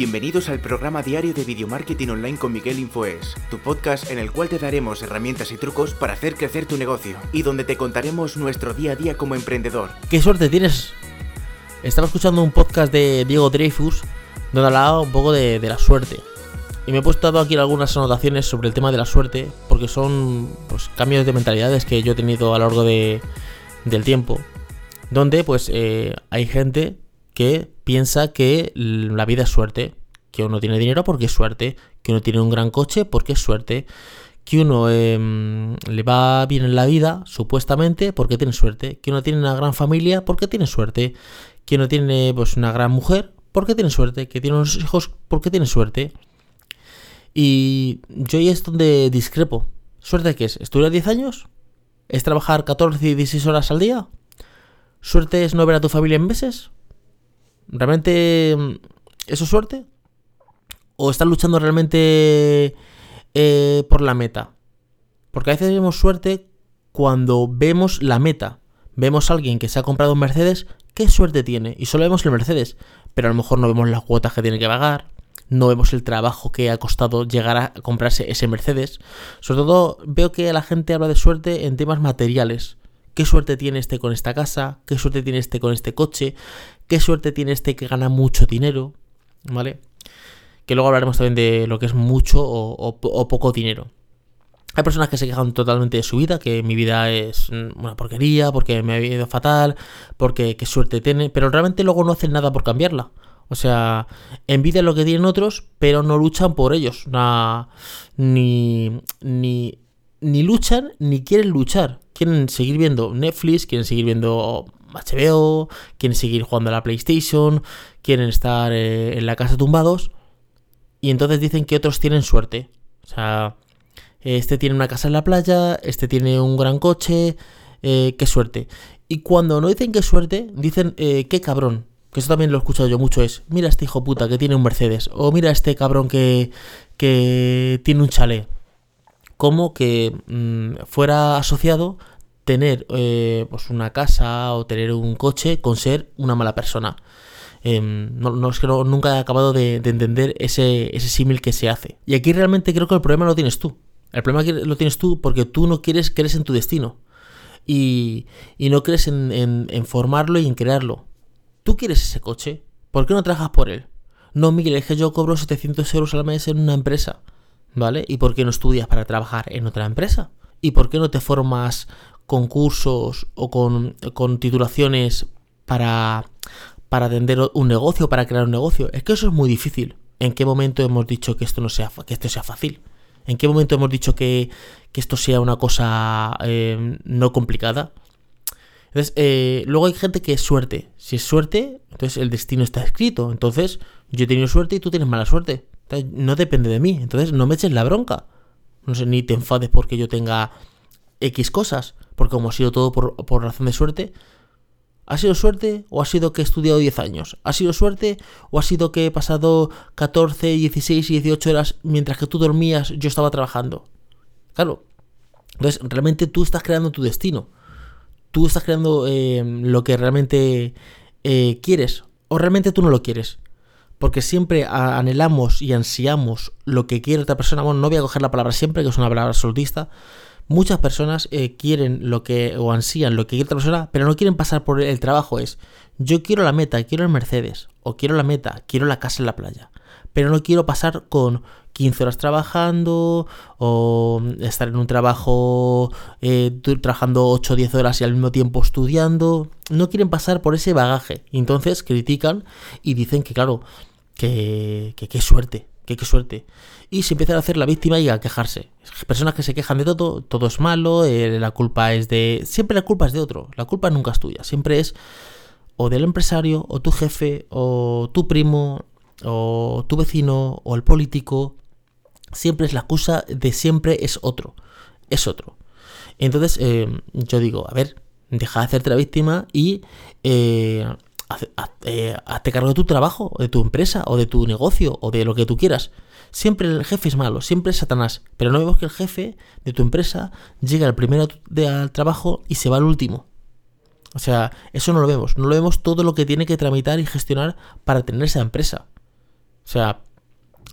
Bienvenidos al programa diario de Video Marketing Online con Miguel Infoes, tu podcast en el cual te daremos herramientas y trucos para hacer crecer tu negocio y donde te contaremos nuestro día a día como emprendedor. ¡Qué suerte tienes! Estaba escuchando un podcast de Diego Dreyfus donde hablaba un poco de, la suerte. Y me he puesto aquí algunas anotaciones sobre el tema de la suerte porque son pues, cambios de mentalidades que yo he tenido a lo largo de, del tiempo. Donde pues eh, hay gente que piensa que la vida es suerte, que uno tiene dinero porque es suerte, que uno tiene un gran coche porque es suerte, que uno em, le va bien en la vida, supuestamente, porque tiene suerte, que uno tiene una gran familia porque tiene suerte, que uno tiene pues una gran mujer porque tiene suerte, que tiene unos hijos porque tiene suerte. Y yo ahí es donde discrepo. ¿Suerte qué es? ¿Estudiar 10 años? ¿Es trabajar 14 y 16 horas al día? ¿Suerte es no ver a tu familia en meses? ¿Realmente mm, eso es suerte? ¿O estás luchando realmente eh, por la meta? Porque a veces vemos suerte cuando vemos la meta. Vemos a alguien que se ha comprado un Mercedes, ¿qué suerte tiene? Y solo vemos el Mercedes, pero a lo mejor no vemos las cuotas que tiene que pagar, no vemos el trabajo que ha costado llegar a comprarse ese Mercedes. Sobre todo veo que la gente habla de suerte en temas materiales qué suerte tiene este con esta casa, qué suerte tiene este con este coche, qué suerte tiene este que gana mucho dinero, ¿vale? Que luego hablaremos también de lo que es mucho o, poco dinero. Hay personas que se quejan totalmente de su vida, que mi vida es una porquería, porque me ha ido fatal, porque qué suerte tiene, pero realmente luego no hacen nada por cambiarla. O sea, envidian lo que tienen otros, pero no luchan por ellos. ni, ni, ni luchan ni quieren luchar quieren seguir viendo Netflix, quieren seguir viendo HBO, quieren seguir jugando a la PlayStation, quieren estar eh, en la casa tumbados. Y entonces dicen que otros tienen suerte. O sea, este tiene una casa en la playa, este tiene un gran coche, eh, qué suerte. Y cuando no dicen qué suerte, dicen eh, qué cabrón. Que eso también lo he escuchado yo mucho, es, mira este hijo puta que tiene un Mercedes, o mira este cabrón que, que tiene un chalet como que mm, fuera asociado tener eh, pues una casa o tener un coche con ser una mala persona. Em, no, es que nunca he acabado de, entender ese, ese símil que se hace. Y aquí realmente creo que el problema lo tienes tú. El problema lo tienes tú porque tú no quieres, crees en tu destino. Y, y no crees en, en, formarlo y en crearlo. Tú quieres ese coche. ¿Por qué no trabajas por él? No, Miguel, es que yo cobro 700 euros al mes en una empresa. ¿vale? ¿Y por qué no estudias para trabajar en otra empresa? ¿Y por qué no te formas con cursos o con, titulaciones para, para atender un negocio, para crear un negocio? Es que eso es muy difícil. ¿En qué momento hemos dicho que esto no sea, que esto sea fácil? ¿En qué momento hemos dicho que, esto sea una cosa eh, no complicada? Entonces, eh, luego hay gente que es suerte. Si es suerte, entonces el destino está escrito. Entonces, yo he tenido suerte y tú tienes mala suerte no depende de mí. Entonces no me eches la bronca. No sé, ni te enfades porque yo tenga X cosas. Porque como ha sido todo por, razón de suerte, ¿Ha sido suerte o ha sido que he estudiado 10 años? ¿Ha sido suerte o ha sido que he pasado 14, 16 y 18 horas mientras que tú dormías, yo estaba trabajando? Claro. Entonces, realmente tú estás creando tu destino. Tú estás creando eh, lo que realmente eh, quieres. O realmente tú no lo quieres porque siempre anhelamos y ansiamos lo que quiere otra persona. Bueno, no voy a coger la palabra siempre, que es una palabra absolutista. Muchas personas eh, quieren lo que, o ansían lo que quiere otra persona, pero no quieren pasar por el trabajo. Es, yo quiero la meta, quiero el Mercedes, o quiero la meta, quiero la casa en la playa, pero no quiero pasar con 15 horas trabajando, o estar en un trabajo eh, trabajando 8 o 10 horas y al mismo tiempo estudiando. No quieren pasar por ese bagaje. Entonces critican y dicen que, claro, que, qué suerte, que qué suerte. Y se empieza a hacer la víctima y a quejarse. Personas que se quejan de todo, todo es malo, eh, la culpa es de... Siempre la culpa es de otro, la culpa nunca es tuya, siempre es o del empresario, o tu jefe, o tu primo, o tu vecino, o el político. Siempre es la excusa de siempre es otro, es otro. Entonces eh, yo digo, a ver, deja de hacerte la víctima y... Eh, eh, hazte cargo de tu trabajo, de tu empresa, o de tu negocio, o de lo que tú quieras. Siempre el jefe es malo, siempre es Satanás. Pero no vemos que el jefe de tu empresa llega al primero de, al trabajo y se va al último. O sea, eso no lo vemos. No lo vemos todo lo que tiene que tramitar y gestionar para tener esa empresa. O sea,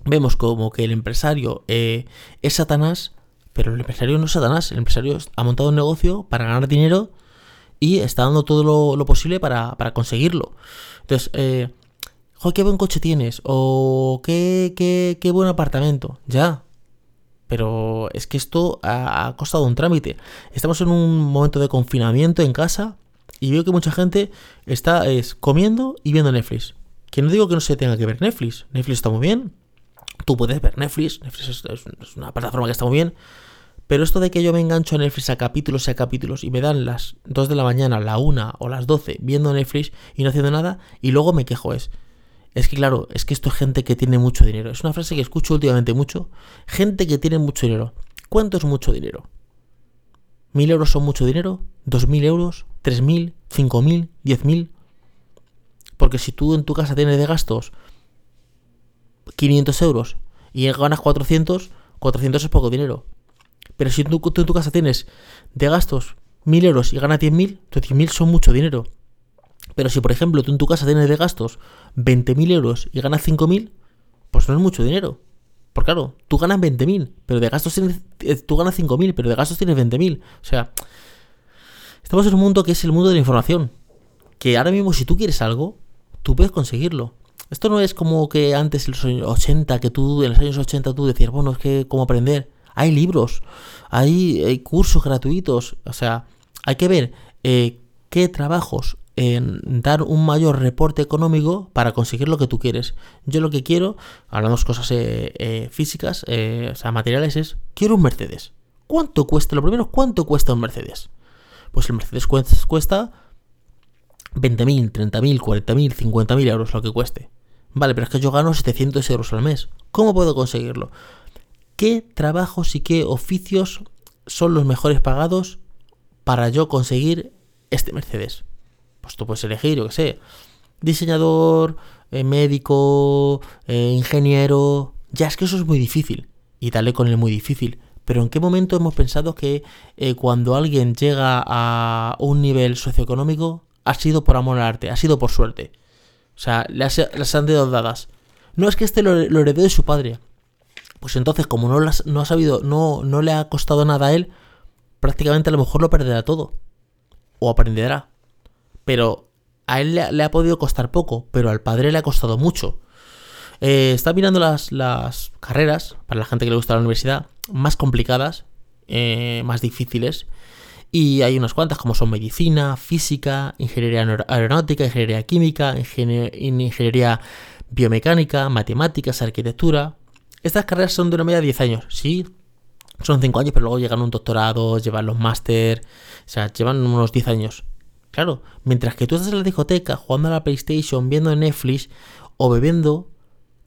vemos como que el empresario eh, es Satanás, pero el empresario no es Satanás. El empresario ha montado un negocio para ganar dinero y está dando todo lo, posible para, conseguirlo. Entonces, eh, joder, qué buen coche tienes, o qué, qué, qué buen apartamento. Ya, pero es que esto ha, costado un trámite. Estamos en un momento de confinamiento en casa y veo que mucha gente está es, comiendo y viendo Netflix. Que no digo que no se tenga que ver Netflix. Netflix está muy bien. Tú puedes ver Netflix. Netflix es, una plataforma que está muy bien. Pero esto de que yo me engancho a Netflix a capítulos y a capítulos y me dan las 2 de la mañana, la 1 o las 12 viendo Netflix y no haciendo nada y luego me quejo es, es que claro, es que esto es gente que tiene mucho dinero. Es una frase que escucho últimamente mucho. Gente que tiene mucho dinero. ¿Cuánto es mucho dinero? ¿Mil euros son mucho dinero? ¿Dos mil euros? ¿Tres mil? ¿Cinco mil? ¿Diez mil? Porque si tú en tu casa tienes de gastos 500 euros y ganas 400, 400 es poco dinero. Pero si tú, en tu casa tienes de gastos mil euros y ganas 10.000, 10.000 son mucho dinero. Pero si, por ejemplo, tú en tu casa tienes de gastos 20.000 euros y ganas 5.000, pues no es mucho dinero. Porque claro, tú ganas 20.000, pero de gastos tienes, eh, tú ganas 5.000, pero de gastos tienes 20.000. O sea, estamos en un mundo que es el mundo de la información. Que ahora mismo si tú quieres algo, tú puedes conseguirlo. Esto no es como que antes en los años 80, que tú en los años 80 tú decías, bueno, es que cómo aprender. Hay libros, hay, cursos gratuitos. O sea, hay que ver eh, qué trabajos en dar un mayor reporte económico para conseguir lo que tú quieres. Yo lo que quiero, hablamos cosas eh, eh, físicas, eh, o sea, materiales, es, quiero un Mercedes. ¿Cuánto cuesta? Lo primero, ¿cuánto cuesta un Mercedes? Pues el Mercedes cuesta 20.000, 30.000, 40.000, 50.000 euros lo que cueste. Vale, pero es que yo gano 700 euros al mes. ¿Cómo puedo conseguirlo? ¿Qué trabajos y qué oficios son los mejores pagados para yo conseguir este Mercedes? Pues tú puedes elegir, yo qué sé, diseñador, eh, médico, eh, ingeniero. Ya es que eso es muy difícil. Y dale con el muy difícil. Pero ¿en qué momento hemos pensado que eh, cuando alguien llega a un nivel socioeconómico ha sido por amor al arte, ha sido por suerte? O sea, las, han dado dadas. No es que este lo, heredó de su padre. Pues entonces, como no, no ha sabido, no, no le ha costado nada a él, prácticamente a lo mejor lo perderá todo. O aprenderá pero a él le, ha podido costar poco, pero al padre le ha costado mucho. Eh, está mirando las, carreras, para la gente que le gusta la universidad, más complicadas, eh, más difíciles. Y hay unas cuantas como son medicina, física, ingeniería aeronáutica, ingeniería química, ingeniería biomecánica, matemáticas, arquitectura. Estas carreras son de una media de 10 años, sí. Son 5 años, pero luego llegan un doctorado, llevan los máster, o sea, llevan unos 10 años. Claro, mientras que tú estás en la discoteca jugando a la PlayStation, viendo Netflix o bebiendo,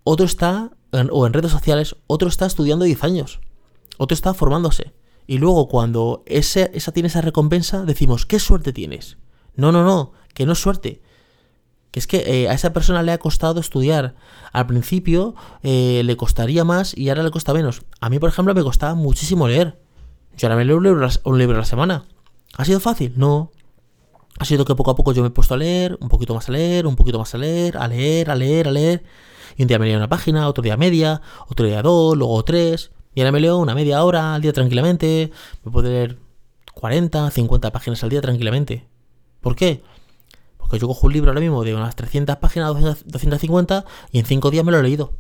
otro está, o en redes sociales, otro está estudiando 10 años. Otro está formándose. Y luego cuando ese, esa tiene esa recompensa, decimos, ¿qué suerte tienes? No, no, no, que no es suerte. Que es que eh, a esa persona le ha costado estudiar. Al principio eh, le costaría más y ahora le cuesta menos. A mí, por ejemplo, me costaba muchísimo leer. Yo ahora me leo un libro, un libro a la semana. ¿Ha sido fácil? No ha sido que poco a poco yo me he puesto a leer, un poquito más a leer, un poquito más a leer, a leer, a leer, a leer. Y un día me leo una página, otro día media, otro día dos, luego tres. Y ahora me leo una media hora al día tranquilamente. Me puedo leer 40, 50 páginas al día tranquilamente. ¿Por qué? Porque yo cojo un libro ahora mismo de unas 300 páginas, 250, y en 5 días me lo he leído.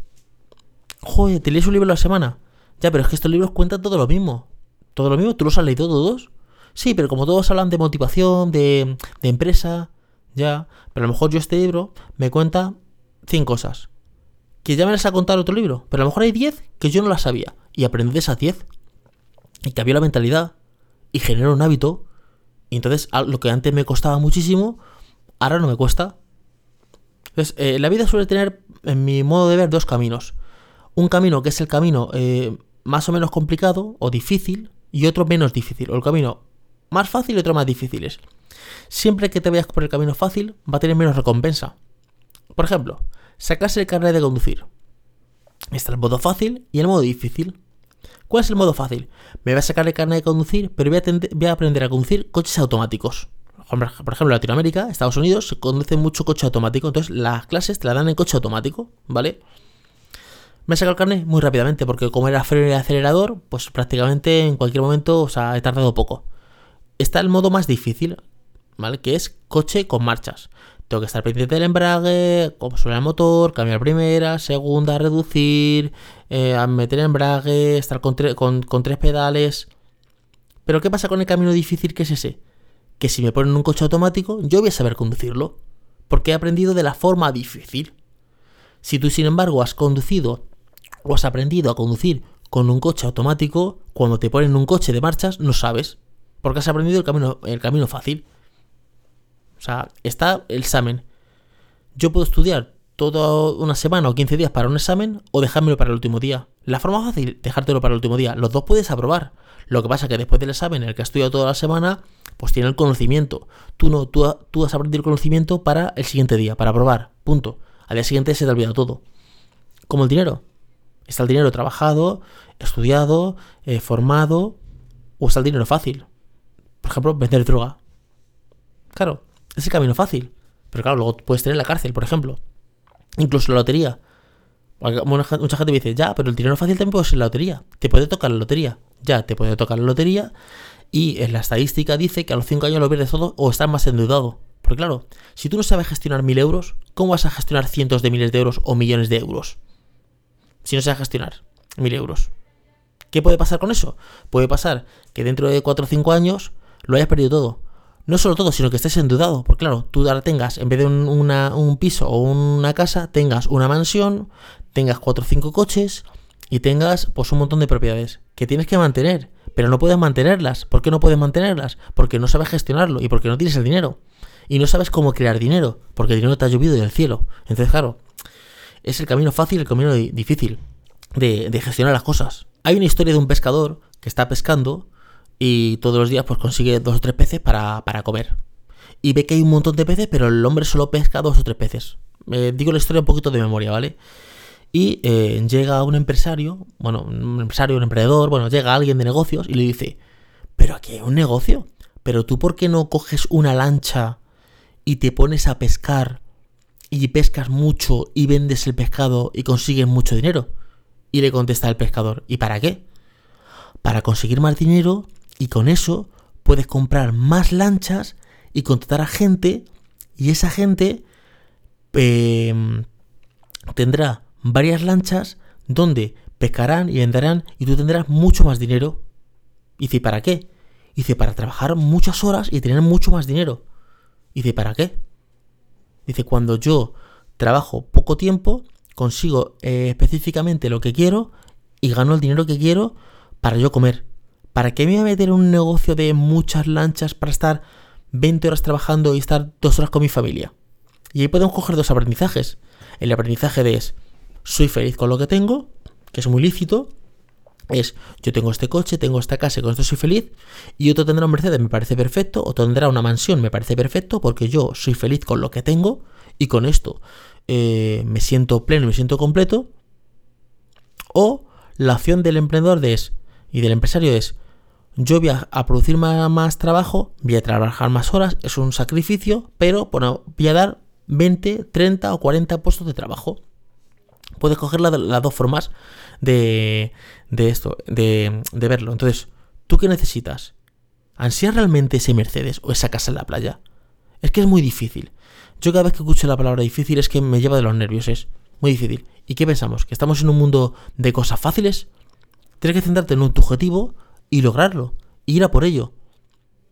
Joder, ¿te lees un libro a la semana? Ya, pero es que estos libros cuentan todo lo mismo. Todo lo mismo, ¿tú los has leído todos? Sí, pero como todos hablan de motivación, de, empresa, ya. Pero a lo mejor yo este libro me cuenta 100 cosas. Que ya me las ha contado otro libro. Pero a lo mejor hay 10 que yo no las sabía. Y aprendí de esas 10. Y cambió la mentalidad. Y generó un hábito. Y entonces lo que antes me costaba muchísimo, ahora no me cuesta. Entonces, eh, la vida suele tener, en mi modo de ver, dos caminos. Un camino que es el camino eh, más o menos complicado o difícil. Y otro menos difícil. O el camino más fácil y otro más difíciles. Siempre que te vayas por el camino fácil, va a tener menos recompensa. Por ejemplo, sacarse el carnet de conducir. Está el modo fácil y el modo difícil. ¿Cuál es el modo fácil? Me voy a sacar el carnet de conducir, pero voy a, aprender a conducir coches automáticos. Por ejemplo, en Latinoamérica, Estados Unidos, se conduce mucho coche automático, entonces las clases te las dan en coche automático, ¿vale? Me he sacado el carnet muy rápidamente, porque como era freno y acelerador, pues prácticamente en cualquier momento, o sea, he tardado poco. Está el modo más difícil, ¿vale? Que es coche con marchas. Tengo que estar pendiente del embrague, cómo suena el motor, cambiar primera, segunda, reducir, eh, meter embrague, estar con, con tres pedales. Pero ¿qué pasa con el camino difícil que es ese? Que si me ponen un coche automático, yo voy a saber conducirlo. Porque he aprendido de la forma difícil. Si tú, sin embargo, has conducido o has aprendido a conducir con un coche automático, cuando te ponen un coche de marchas, no sabes. Porque has aprendido el camino, el camino fácil. O sea, está el examen. Yo puedo estudiar toda una semana o 15 días para un examen o dejármelo para el último día. La forma fácil, dejártelo para el último día. Los dos puedes aprobar. Lo que pasa es que después del examen, el que ha estudiado toda la semana, pues tiene el conocimiento. Tú no, tú, tú has aprendido el conocimiento para el siguiente día, para aprobar. Punto. Al día siguiente se te olvida todo. Como el dinero. Está el dinero trabajado, estudiado, eh, formado, o está el dinero fácil. Por ejemplo, vender droga. Claro, es el camino fácil. Pero claro, luego puedes tener la cárcel, por ejemplo. Incluso la lotería. Mucha gente me dice, ya, pero el dinero fácil también puede ser la lotería. Te puede tocar la lotería. Ya, te puede tocar la lotería. Y en la estadística dice que a los 5 años lo pierdes todo o estás más endeudado. Porque claro, si tú no sabes gestionar mil euros, ¿cómo vas a gestionar cientos de miles de euros o millones de euros? Si no sabes gestionar mil euros. ¿Qué puede pasar con eso? Puede pasar que dentro de 4 o 5 años lo hayas perdido todo no solo todo, sino que estés endeudado. Porque claro, tú ahora tengas, en vez de un, piso o una casa, tengas una mansión, tengas cuatro o cinco coches y tengas pues un montón de propiedades que tienes que mantener. Pero no puedes mantenerlas. ¿Por qué no puedes mantenerlas? Porque no sabes gestionarlo y porque no tienes el dinero. Y no sabes cómo crear dinero, porque el dinero te ha llovido del cielo. Entonces, claro, es el camino fácil, el camino difícil de gestionar las cosas. Hay una historia de un pescador que está pescando y todos los días pues consigue dos o tres peces para, comer. Y ve que hay un montón de peces, pero el hombre solo pesca dos o tres peces. Eh, digo la historia un poquito de memoria, ¿vale? Y eh, llega un empresario, bueno, un empresario, un emprendedor, bueno, llega alguien de negocios y le dice, pero aquí hay un negocio, pero tú por qué no coges una lancha y te pones a pescar y pescas mucho y vendes el pescado y consigues mucho dinero? Y le contesta el pescador, ¿y para qué? Para conseguir más dinero y con eso puedes comprar más lanchas y contratar a gente y esa gente em, tendrá varias lanchas donde pescarán y venderán y tú tendrás mucho más dinero. Y dice, ¿para qué? Y dice, para trabajar muchas horas y tener mucho más dinero. Y dice, ¿para qué? Dice, cuando yo trabajo poco tiempo, consigo eh, específicamente lo que quiero y gano el dinero que quiero para yo comer. ¿Para qué me voy a meter en un negocio de muchas lanchas para estar 20 horas trabajando y estar dos horas con mi familia? Y ahí podemos coger dos aprendizajes. El aprendizaje de es, soy feliz con lo que tengo, que es muy lícito, es yo tengo este coche, tengo esta casa y con esto soy feliz, y otro tendrá un Mercedes, me parece perfecto, otro tendrá una mansión, me parece perfecto, porque yo soy feliz con lo que tengo y con esto eh, me siento pleno, me siento completo. O la opción del emprendedor de es, y del empresario es, yo voy a, producir más, trabajo, voy a trabajar más horas, es un sacrificio, pero bueno, voy a dar 20, 30 o 40 puestos de trabajo. Puedes coger las dos formas de, esto, de, de, verlo. Entonces, ¿tú qué necesitas? ¿Ansías realmente ese Mercedes o esa casa en la playa? Es que es muy difícil. Yo cada vez que escucho la palabra difícil es que me lleva de los nervios, es muy difícil. ¿Y qué pensamos? ¿Que estamos en un mundo de cosas fáciles? Tienes que centrarte en tu objetivo y lograrlo. ir a por ello.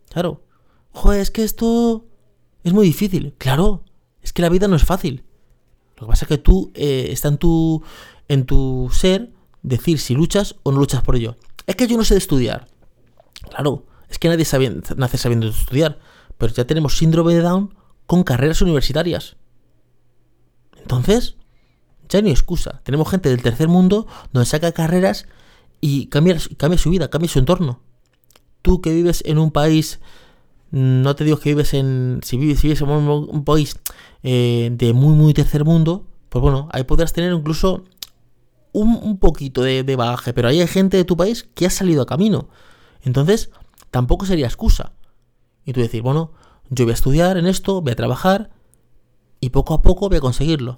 Claro. Joder, es que esto es muy difícil. Claro. Es que la vida no es fácil. Lo que pasa es que tú eh, está en tu, en tu ser decir si luchas o no luchas por ello. Es que yo no sé de estudiar. Claro. Es que nadie nace sabiendo estudiar. Pero ya tenemos síndrome de Down con carreras universitarias. Entonces, ya no hay excusa. Tenemos gente del tercer mundo donde saca carreras y cambia, cambia su vida, cambia su entorno. Tú que vives en un país, no te digo que vives en, si vives, en un, país eh, de muy, muy tercer mundo, pues bueno, ahí podrás tener incluso un, poquito de, de, bagaje, pero ahí hay gente de tu país que ha salido a camino. Entonces, tampoco sería excusa. Y tú decir, bueno, yo voy a estudiar en esto, voy a trabajar y poco a poco voy a conseguirlo.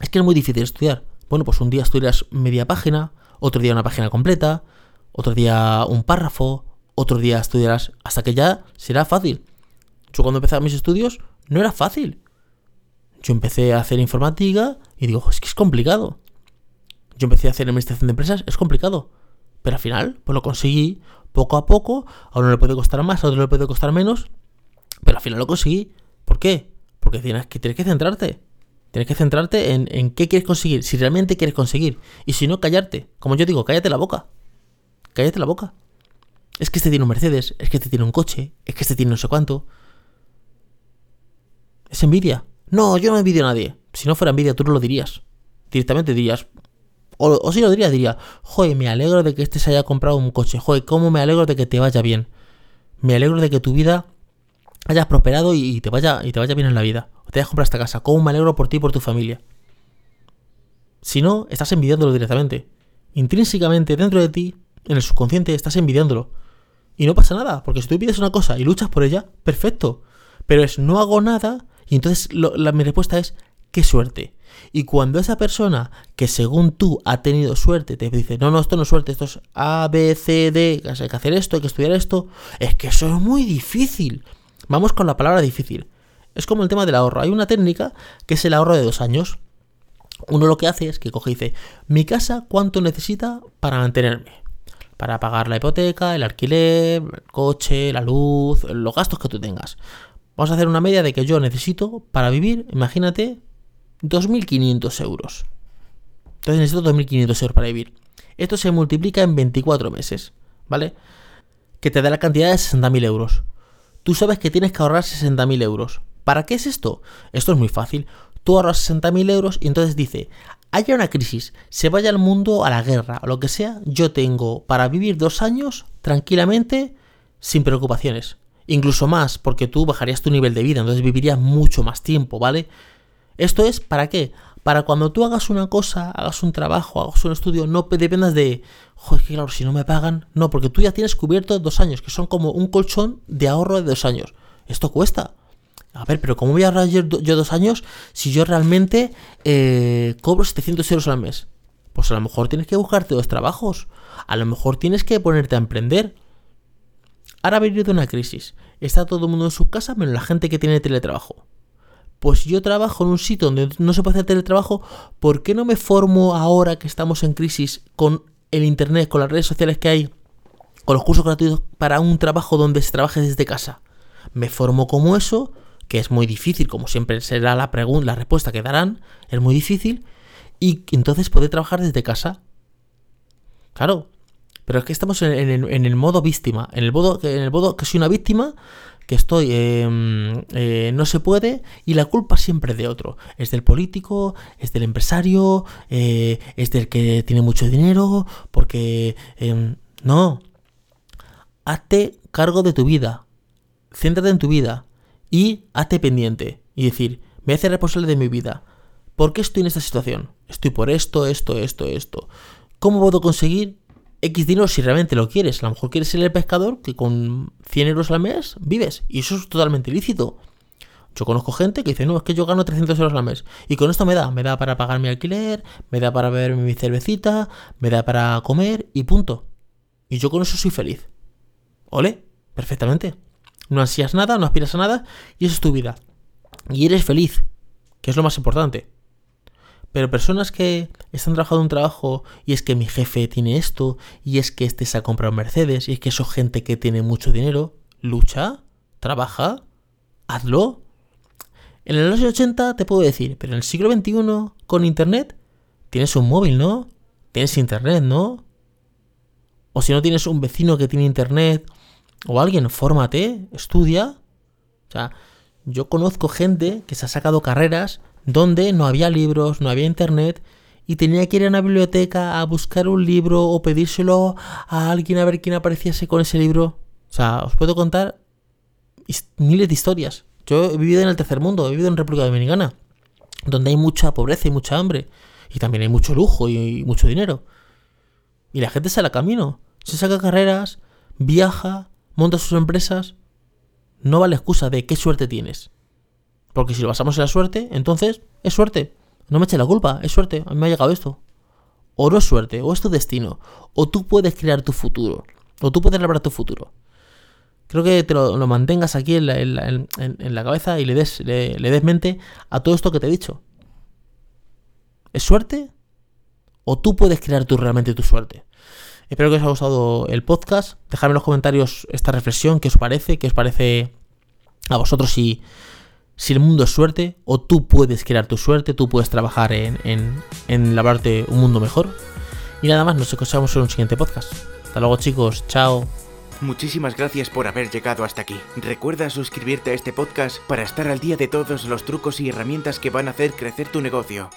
Es que es muy difícil estudiar, Bueno, pues un día estudiarás media página, otro día una página completa, otro día un párrafo, otro día estudiarás hasta que ya será fácil. Yo cuando empecé mis estudios no era fácil. Yo empecé a hacer informática y digo, es que es complicado. Yo empecé a hacer administración de empresas, es complicado. Pero al final, pues lo conseguí poco a poco. A uno le puede costar más, a otro le puede costar menos. Pero al final lo conseguí. ¿Por qué? Porque tienes que, tienes que centrarte. Tienes que centrarte en, en qué quieres conseguir, si realmente quieres conseguir. Y si no, callarte. Como yo digo, cállate la boca. Cállate la boca. Es que este tiene un Mercedes, es que este tiene un coche, es que este tiene no sé cuánto. Es envidia. No, yo no envidio a nadie. Si no fuera envidia, tú no lo dirías. Directamente dirías. O, si lo dirías, diría, joder, me alegro de que este se haya comprado un coche. Joder, cómo me alegro de que te vaya bien. Me alegro de que tu vida hayas prosperado y te vaya, y te vaya bien en la vida. Te hayas comprado esta casa. Cómo me alegro por ti y por tu familia. Si no, estás envidiándolo directamente. Intrínsecamente dentro de ti, en el subconsciente, estás envidiándolo. Y no pasa nada, porque si tú pides una cosa y luchas por ella, perfecto. Pero es no hago nada y entonces mi respuesta es qué suerte. Y cuando esa persona que según tú ha tenido suerte te dice, no, no, esto no es suerte, esto es A, B, C, D, hay que hacer esto, hay que estudiar esto, es que eso es muy difícil. Vamos con la palabra difícil. Es como el tema del ahorro. Hay una técnica que es el ahorro de dos años. Uno lo que hace es que coge y dice, mi casa, ¿cuánto necesita para mantenerme? Para pagar la hipoteca, el alquiler, el coche, la luz, los gastos que tú tengas. Vamos a hacer una media de que yo necesito para vivir, imagínate, 2.500 euros. Entonces necesito 2.500 euros para vivir. Esto se multiplica en 24 meses, ¿vale? Que te da la cantidad de 60.000 euros. Tú sabes que tienes que ahorrar 60.000 euros. ¿Para qué es esto? Esto es muy fácil. Tú ahorras 60.000 euros y entonces dice, haya una crisis, se vaya el mundo a la guerra o lo que sea, yo tengo para vivir dos años tranquilamente sin preocupaciones incluso más, porque tú bajarías tu nivel de vida, entonces vivirías mucho más tiempo, ¿vale? Esto es para qué? Para cuando tú hagas una cosa, hagas un trabajo, hagas un estudio, no dependas de, joder, que claro, si no me pagan, no, porque tú ya tienes cubierto dos años, que son como un colchón de ahorro de dos años. Esto cuesta. A ver, pero ¿cómo voy a ahorrar yo, dos años si yo realmente eh, cobro 700 euros al mes? Pues a lo mejor tienes que buscarte dos trabajos. A lo mejor tienes que ponerte a emprender. Ahora ha venido una crisis. Está todo el mundo en su casa menos la gente que tiene teletrabajo. Pues yo trabajo en un sitio donde no se puede hacer teletrabajo, ¿por qué no me formo ahora que estamos en crisis con el internet, con las redes sociales que hay, con los cursos gratuitos para un trabajo donde se trabaje desde casa? Me formo como eso, que es muy difícil, como siempre será la pregunta, la respuesta que darán, es muy difícil, y entonces poder trabajar desde casa. Claro, pero es que estamos en, el, modo víctima. En el modo, en el modo que soy una víctima, que estoy, em, eh, no se puede, y la culpa siempre es de otro. Es del político, es del empresario, eh, es del que tiene mucho dinero, porque... Em, no. Hazte cargo de tu vida. Céntrate en tu vida. Y hazte pendiente. Y decir, me hace responsable de mi vida. ¿Por qué estoy en esta situación? Estoy por esto, esto, esto, esto. ¿Cómo puedo conseguir X dinero si realmente lo quieres. A lo mejor quieres ser el pescador que con 100 euros al mes vives. Y eso es totalmente ilícito. Yo conozco gente que dice, no, es que yo gano 300 euros al mes. Y con esto me da. Me da para pagar mi alquiler, me da para beber mi cervecita, me da para comer y punto. Y yo con eso soy feliz. ¿Ole? Perfectamente. No ansías nada, no aspiras a nada y eso es tu vida. Y eres feliz, que es lo más importante. Pero personas que están trabajando un trabajo y es que mi jefe tiene esto, y es que este se ha comprado Mercedes, y es que eso gente que tiene mucho dinero, lucha, trabaja, hazlo. En el año 80 te puedo decir, pero en el siglo XXI con Internet tienes un móvil, ¿no? Tienes Internet, ¿no? O si no tienes un vecino que tiene Internet o alguien, fórmate, estudia. O sea, yo conozco gente que se ha sacado carreras donde no había libros, no había internet y tenía que ir a una biblioteca a buscar un libro o pedírselo a alguien a ver quién apareciese con ese libro. O sea, os puedo contar miles de historias. Yo he vivido en el tercer mundo, he vivido en República Dominicana, donde hay mucha pobreza y mucha hambre. Y también hay mucho lujo y mucho dinero. Y la gente sale a camino, se saca carreras, viaja, monta sus empresas. No vale excusa de qué suerte tienes. Porque si lo basamos en la suerte, entonces es suerte. No me eches la culpa, es suerte, a mí me ha llegado esto. O no es suerte, o es tu destino. O tú puedes crear tu futuro. O tú puedes labrar tu futuro. Creo que te lo, mantengas aquí en la, cabeza y le des, le des mente a todo esto que te he dicho. ¿Es suerte? ¿O tú puedes crear tú realmente tu suerte? Espero que os haya gustado el podcast. Dejadme en los comentarios esta reflexión, qué os parece, qué os parece a vosotros si, si el mundo es suerte o tú puedes crear tu suerte, tú puedes trabajar en, en, en un mundo mejor. Y nada más, nos escuchamos en un siguiente podcast. Hasta luego chicos, chao. Muchísimas gracias por haber llegado hasta aquí. Recuerda suscribirte a este podcast para estar al día de todos los trucos y herramientas que van a hacer crecer tu negocio.